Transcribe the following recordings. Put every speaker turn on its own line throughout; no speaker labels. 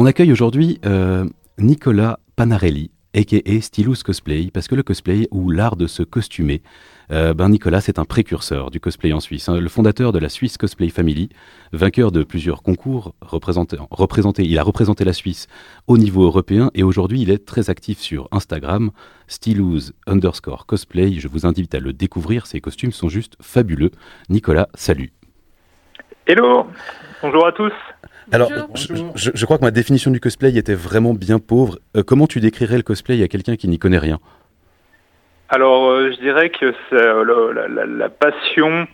On accueille aujourd'hui euh, Nicolas Panarelli, a.k.a. Stylus Cosplay, parce que le cosplay ou l'art de se costumer, euh, ben Nicolas c'est un précurseur du cosplay en Suisse, hein. le fondateur de la Swiss Cosplay Family, vainqueur de plusieurs concours, il a représenté la Suisse au niveau européen et aujourd'hui il est très actif sur Instagram, Stylus underscore cosplay, je vous invite à le découvrir, ses costumes sont juste fabuleux. Nicolas, salut.
Hello, bonjour à tous.
Alors, je, je, crois que ma définition du cosplay était vraiment bien pauvre. Euh, comment tu décrirais le cosplay à quelqu'un qui n'y connaît rien?
Alors, euh, je dirais que c'est euh, la, la, la, passion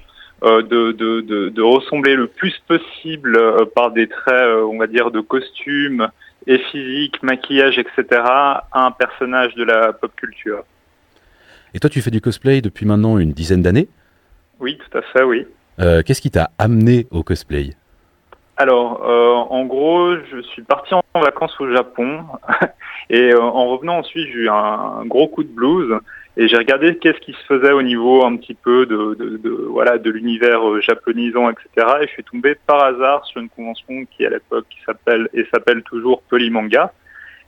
de, de, de, de, ressembler le plus possible par des traits, on va dire, de costume et physique, maquillage, etc., à un personnage de la pop culture.
Et toi, tu fais du cosplay depuis maintenant une dizaine d'années?
Oui, tout à fait, oui.
Qu'est-ce qui t'a amené au cosplay?
Alors, euh, en gros, je suis parti en vacances au Japon et euh, en revenant ensuite, j'ai eu un, gros coup de blues et j'ai regardé qu'est-ce qui se faisait au niveau un petit peu de, de, de voilà de l'univers euh, japonisant, etc. Et je suis tombé par hasard sur une convention qui à l'époque s'appelle et s'appelle toujours Polymanga.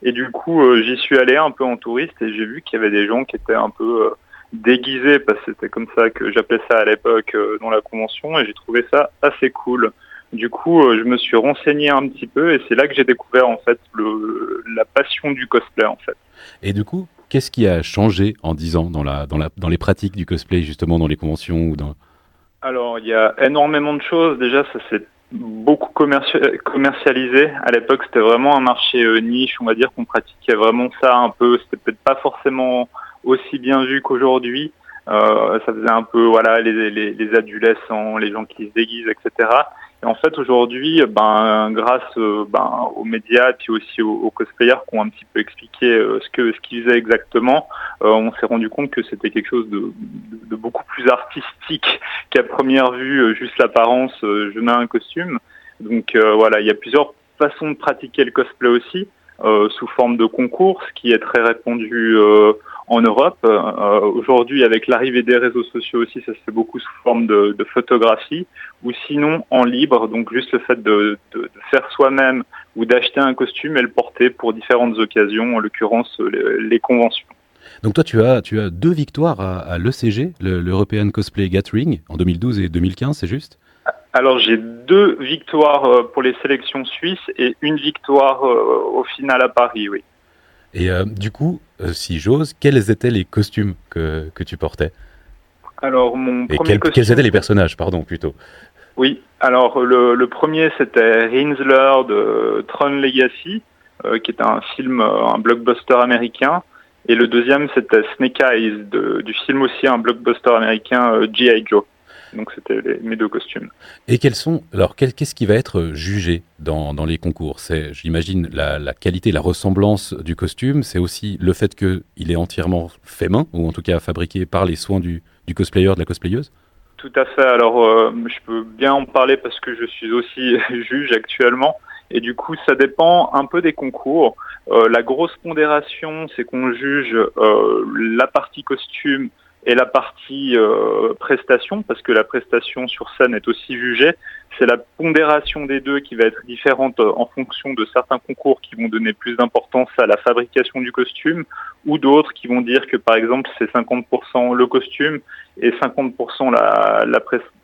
Et du coup, euh, j'y suis allé un peu en touriste et j'ai vu qu'il y avait des gens qui étaient un peu déguisés parce que c'était comme ça que j'appelais ça à l'époque dans la convention et j'ai trouvé ça assez cool. Du coup, euh, je me suis renseigné un petit peu et c'est là que j'ai découvert en fait le, la passion du cosplay en fait.
Et du coup, qu'est-ce qui a changé en 10 ans dans, la, dans, la, dans les pratiques du cosplay justement dans les conventions ou dans...
Alors, il y a énormément de choses. Déjà, ça s'est beaucoup commercialisé. À l'époque, c'était vraiment un marché euh, niche, on va dire qu'on pratiquait vraiment ça un peu. C'était peut-être pas forcément aussi bien vu qu'aujourd'hui. Euh, ça faisait un peu voilà les, les, les adolescents, les gens qui se déguisent, etc. Et en fait, aujourd'hui, ben, grâce euh, ben, aux médias puis aussi aux, cosplayers qui ont un petit peu expliqué euh, ce que ce qu'ils faisaient exactement, euh, on s'est rendu compte que c'était quelque chose de, de, beaucoup plus artistique qu'à première vue, juste l'apparence, je mets un costume. Donc voilà, il y a plusieurs façons de pratiquer le cosplay aussi, sous forme de concours, ce qui est très répandu en Europe. Euh, Aujourd'hui, avec l'arrivée des réseaux sociaux aussi, ça se fait beaucoup sous forme de, de photographie, ou sinon en libre, donc juste le fait de, de, de faire soi-même ou d'acheter un costume et le porter pour différentes occasions, en l'occurrence les, les, conventions.
Donc toi, tu as, tu as deux victoires à, à l'ECG, l'European Cosplay Gathering, en 2012 et 2015, c'est juste?
Alors j'ai deux victoires euh, pour les sélections suisses et une victoire euh, au final à Paris, oui.
Et euh, du coup, euh, si j'ose, quels étaient les costumes que, que tu portais?
Alors, mon
Et
premier
quel,
costume...
quels étaient les personnages, pardon, plutôt?
Oui, alors le, le premier c'était Rinsler de Tron Legacy, euh, qui était un film, un blockbuster américain. Et le deuxième c'était Snake Eyes, de, du film aussi un blockbuster américain, G.I. Joe. Donc c'était mes deux costumes.
Et quels sont alors qu'est-ce qui va être jugé dans, dans les concours? C'est, j'imagine, la, la, qualité, la ressemblance du costume. C'est aussi le fait qu'il est entièrement fait main ou en tout cas fabriqué par les soins du, du cosplayer, de la cosplayeuse?
Tout à fait. Alors euh, je peux bien en parler parce que je suis aussi juge actuellement. Et du coup, ça dépend un peu des concours. Euh, la grosse pondération, c'est qu'on juge euh, la partie costume et la partie euh, prestation, parce que la prestation sur scène est aussi jugée. C'est la pondération des deux qui va être différente en fonction de certains concours qui vont donner plus d'importance à la fabrication du costume, ou d'autres qui vont dire que par exemple c'est 50% le costume et 50% la, la,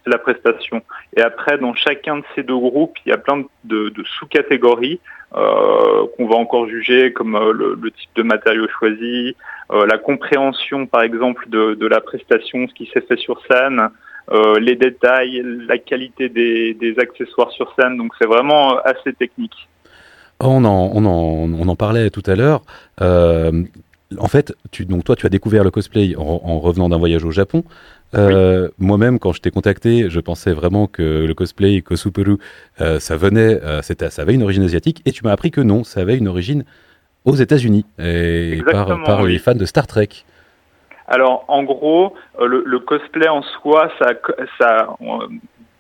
la, prestation. Et après, dans chacun de ces deux groupes, il y a plein de, de sous-catégories euh, qu'on va encore juger, comme euh, le, type de matériaux choisi, euh, la compréhension par exemple de, de, la prestation, ce qui s'est fait sur scène, euh, les détails, la qualité des, des, accessoires sur scène. Donc c'est vraiment assez technique.
On en, on en, on en parlait tout à l'heure. Euh, en fait, tu, donc toi, tu as découvert le cosplay en, en revenant d'un voyage au Japon. Euh, oui. Moi-même, quand je t'ai contacté, je pensais vraiment que le cosplay Kosuperu, euh, ça venait, euh, ça avait une origine asiatique, et tu m'as appris que non, ça avait une origine aux États-Unis et par, par oui. les fans de Star Trek.
Alors, en gros, le, le cosplay en soi, ça, ça,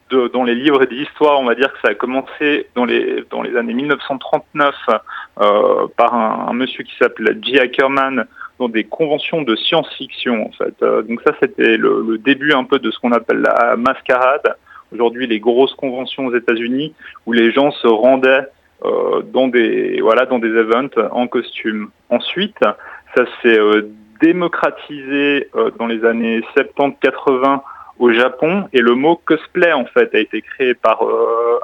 de, dans les livres d'histoire, on va dire que ça a commencé dans les, dans les années 1939 euh, par un, un, monsieur qui s'appelle J. Ackerman dans des conventions de science-fiction en fait. Euh, donc ça c'était le, le, début un peu de ce qu'on appelle la mascarade. Aujourd'hui les grosses conventions aux États-Unis où les gens se rendaient dans des voilà dans des events en costume. Ensuite, ça s'est démocratisé dans les années 70-80 au Japon et le mot cosplay en fait a été créé par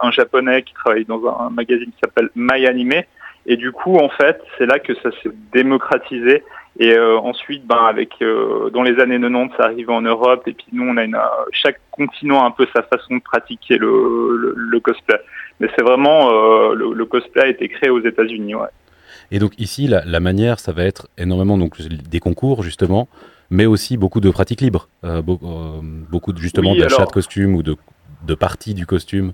un japonais qui travaille dans un magazine qui s'appelle My Anime et du coup en fait c'est là que ça s'est démocratisé et euh, ensuite, ben, avec euh, dans les années 90, ça arrive en Europe. Et puis nous, on a une, chaque continent a un peu sa façon de pratiquer le, le, cosplay. Mais c'est vraiment euh, le, cosplay a été créé aux États-Unis. Ouais.
Et donc ici, la, manière, ça va être énormément donc des concours justement, mais aussi beaucoup de pratiques libres, beaucoup, justement d'achats de costumes ou de, de parties du costume.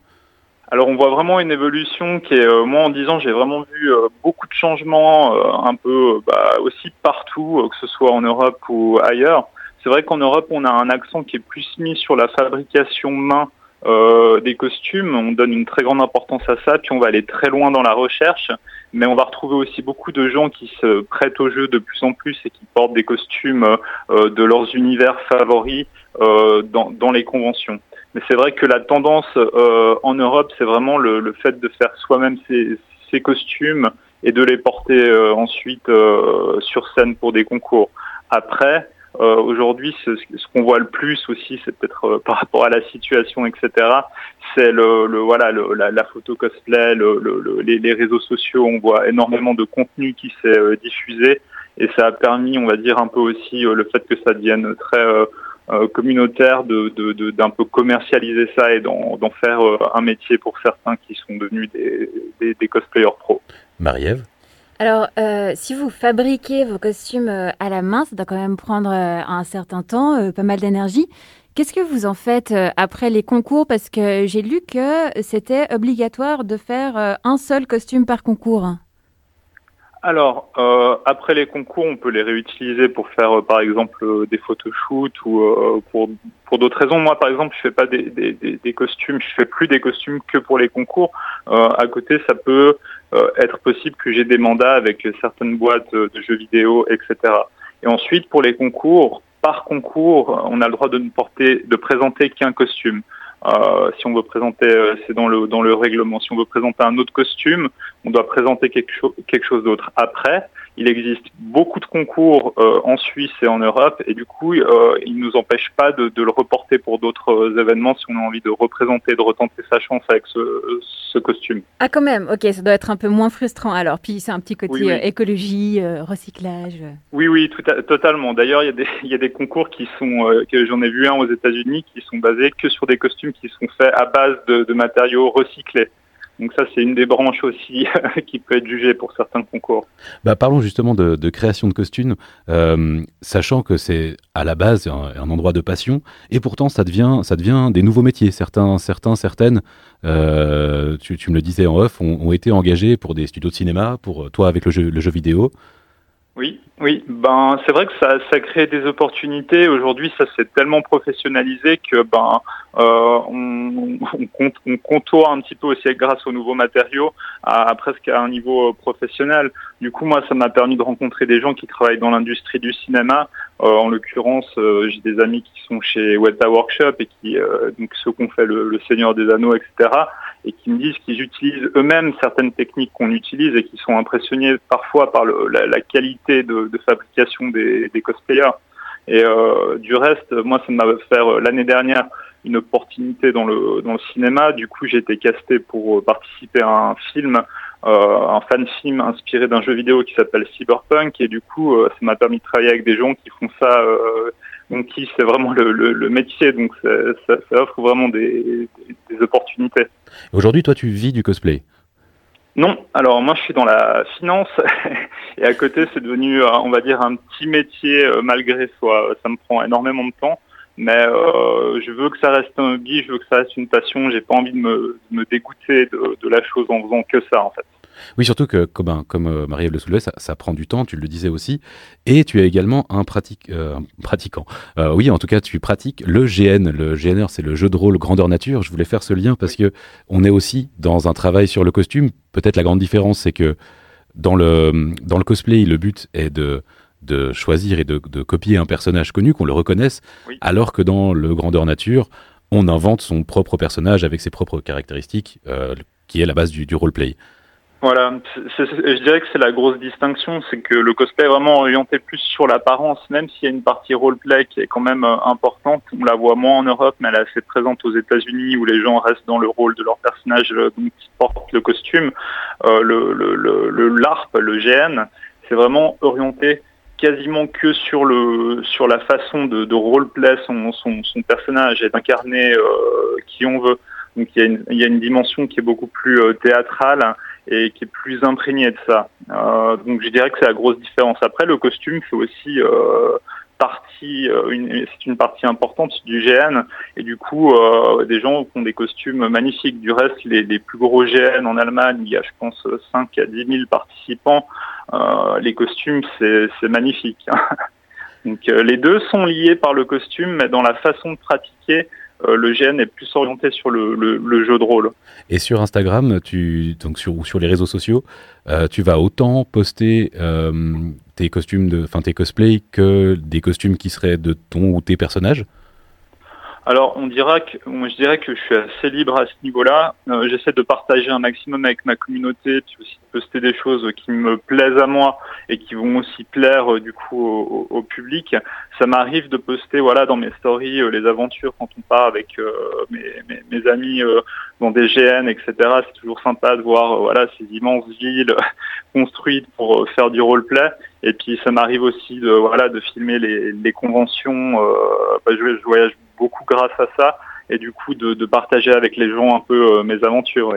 Alors on voit vraiment une évolution qui est, euh, moi en disant j'ai vraiment vu euh, beaucoup de changements euh, un peu bah, aussi partout, que ce soit en Europe ou ailleurs. C'est vrai qu'en Europe on a un accent qui est plus mis sur la fabrication main des costumes, on donne une très grande importance à ça, puis on va aller très loin dans la recherche, mais on va retrouver aussi beaucoup de gens qui se prêtent au jeu de plus en plus et qui portent des costumes de leurs univers favoris dans, dans les conventions. Mais c'est vrai que la tendance euh, en Europe, c'est vraiment le, fait de faire soi-même ses, costumes et de les porter euh, ensuite euh, sur scène pour des concours. Après, aujourd'hui, ce, qu'on voit le plus aussi, c'est peut-être par rapport à la situation, etc. C'est le, voilà la, photo cosplay, les, les, réseaux sociaux. On voit énormément de contenu qui s'est diffusé et ça a permis, on va dire un peu aussi le fait que ça devienne très euh, communautaire de, d'un peu commercialiser ça et d'en, faire euh, un métier pour certains qui sont devenus des, des, cosplayers pro.
Marie-Ève?
Alors, euh, si vous fabriquez vos costumes à la main, ça doit quand même prendre un certain temps, pas mal d'énergie. Qu'est-ce que vous en faites après les concours? Parce que j'ai lu que c'était obligatoire de faire un seul costume par concours.
Alors, euh, après les concours, on peut les réutiliser pour faire, euh, par exemple, euh, des photoshoots ou pour, d'autres raisons. Moi, par exemple, je fais pas des, costumes, je fais plus des costumes que pour les concours. à côté, ça peut être possible que j'ai des mandats avec certaines boîtes de jeux vidéo, etc. Et ensuite, pour les concours, par concours, on a le droit de ne porter, de présenter qu'un costume. Euh, si on veut présenter, euh, c'est dans le dans le règlement. Si on veut présenter un autre costume, on doit présenter quelque chose quelque chose d'autre. Après, il existe beaucoup de concours euh, en Suisse et en Europe, et du coup, euh, il ne nous empêche pas de, de le reporter pour d'autres euh, événements si on a envie de représenter, de retenter sa chance avec ce, ce, costume.
Ah, quand même, ok, ça doit être un peu moins frustrant alors. Puis c'est un petit côté écologie, recyclage.
Oui, oui, tout totalement. D'ailleurs, il y, a des, il y a des concours qui sont, que j'en ai vu un aux États-Unis, qui sont basés que sur des costumes qui sont faits à base de, de matériaux recyclés. Donc ça, c'est une des branches aussi qui peut être jugée pour certains concours.
Bah, parlons justement de, création de costumes, euh, sachant que c'est à la base un, endroit de passion, et pourtant ça devient, ça devient des nouveaux métiers. Certains, certains certaines, euh, tu, me le disais en off, ont, été engagés pour des studios de cinéma, pour toi avec le jeu vidéo.
Oui, oui. Ben, c'est vrai que ça, ça crée des opportunités. Aujourd'hui, ça s'est tellement professionnalisé que ben, euh, on, on, on, contourne un petit peu aussi grâce aux nouveaux matériaux à, presque à un niveau euh, professionnel. Du coup, moi, ça m'a permis de rencontrer des gens qui travaillent dans l'industrie du cinéma. Euh, en l'occurrence, euh, j'ai des amis qui sont chez Weta Workshop et qui, euh, donc ceux qu'on fait le, le, Seigneur des Anneaux, etc et qui me disent qu'ils utilisent eux-mêmes certaines techniques qu'on utilise et qui sont impressionnés parfois par le, la, qualité de, fabrication des, cosplayers. Et euh, du reste, moi, ça m'a fait euh, l'année dernière une opportunité dans le, cinéma. Du coup, j'ai été casté pour participer à un film, euh, un fan film inspiré d'un jeu vidéo qui s'appelle Cyberpunk. Et du coup, euh, ça m'a permis de travailler avec des gens qui font ça euh, donc qui c'est vraiment le, métier, donc ça, offre vraiment des, opportunités.
Aujourd'hui, toi, tu vis du cosplay
Non, alors moi je suis dans la finance et à côté c'est devenu, euh, on va dire, un petit métier euh, malgré soi. Ça me prend énormément de temps, mais euh, je veux que ça reste un hobby, je veux que ça reste une passion. J'ai pas envie de me, me dégoûter de la chose en faisant que ça en fait.
Oui, surtout que, comme, comme euh, Marie-Ève le soulevait, ça, ça, prend du temps, tu le disais aussi. Et tu es également un, pratique, euh, pratiquant. Euh, oui, en tout cas, tu pratiques le GN. Le GNR, c'est le jeu de rôle grandeur nature. Je voulais faire ce lien parce que on est aussi dans un travail sur le costume. Peut-être la grande différence, c'est que dans le, dans le cosplay, le but est de de choisir et de, de copier un personnage connu, qu'on le reconnaisse,
oui.
alors que dans le grandeur nature, on invente son propre personnage avec ses propres caractéristiques, euh, qui est la base du, du roleplay.
Voilà, je dirais que c'est la grosse distinction, c'est que le cosplay est vraiment orienté plus sur l'apparence, même s'il y a une partie roleplay qui est quand même euh, importante. On la voit moins en Europe, mais elle est assez présente aux États-Unis où les gens restent dans le rôle de leur personnage euh, donc, qui porte le costume. Euh, le, le, le, LARP, le GN, c'est vraiment orienté quasiment que sur le sur la façon de, de roleplay son, son, son personnage et d'incarner euh, qui on veut. Donc il y, a une, il y a une dimension qui est beaucoup plus théâtrale et qui est plus imprégné de ça. Euh, donc je dirais que c'est la grosse différence. Après, le costume fait aussi euh, partie, euh, c'est une partie importante du GN, et du coup, euh, des gens ont des costumes magnifiques. Du reste, les, les, plus gros GN en Allemagne, il y a, je pense, 5 à 10 000 participants. Euh, les costumes, c'est magnifique. donc les deux sont liés par le costume, mais dans la façon de pratiquer, euh, le GN est plus orienté sur le, jeu de rôle.
Et sur Instagram, tu, donc sur, ou sur les réseaux sociaux, euh, tu vas autant poster euh, tes costumes, enfin tes cosplays, que des costumes qui seraient de ton ou tes personnages
alors, on dira que, je dirais que je suis assez libre à ce niveau-là. Euh, j'essaie de partager un maximum avec ma communauté, puis aussi de poster des choses qui me plaisent à moi et qui vont aussi plaire euh, du coup au, public. Ça m'arrive de poster, voilà, dans mes stories euh, les aventures quand on part avec mes, mes, amis dans des GN, etc. C'est toujours sympa de voir, voilà, ces immenses villes construites pour faire du roleplay. Et puis, ça m'arrive aussi de, voilà, de filmer les, conventions. Bah, je, voyage beaucoup grâce à ça et du coup de, partager avec les gens un peu euh, mes aventures.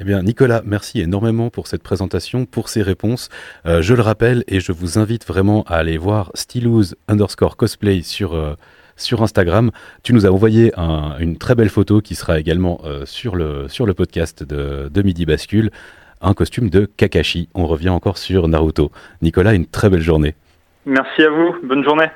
Eh bien, Nicolas, merci énormément pour cette présentation, pour ces réponses. Euh, je le rappelle et je vous invite vraiment à aller voir Stylouz underscore cosplay sur, euh, sur Instagram. Tu nous as envoyé une très belle photo qui sera également sur, le, sur le podcast de Midi Bascule. Un costume de Kakashi. On revient encore sur Naruto. Nicolas, une très belle journée.
Merci à vous. Bonne journée.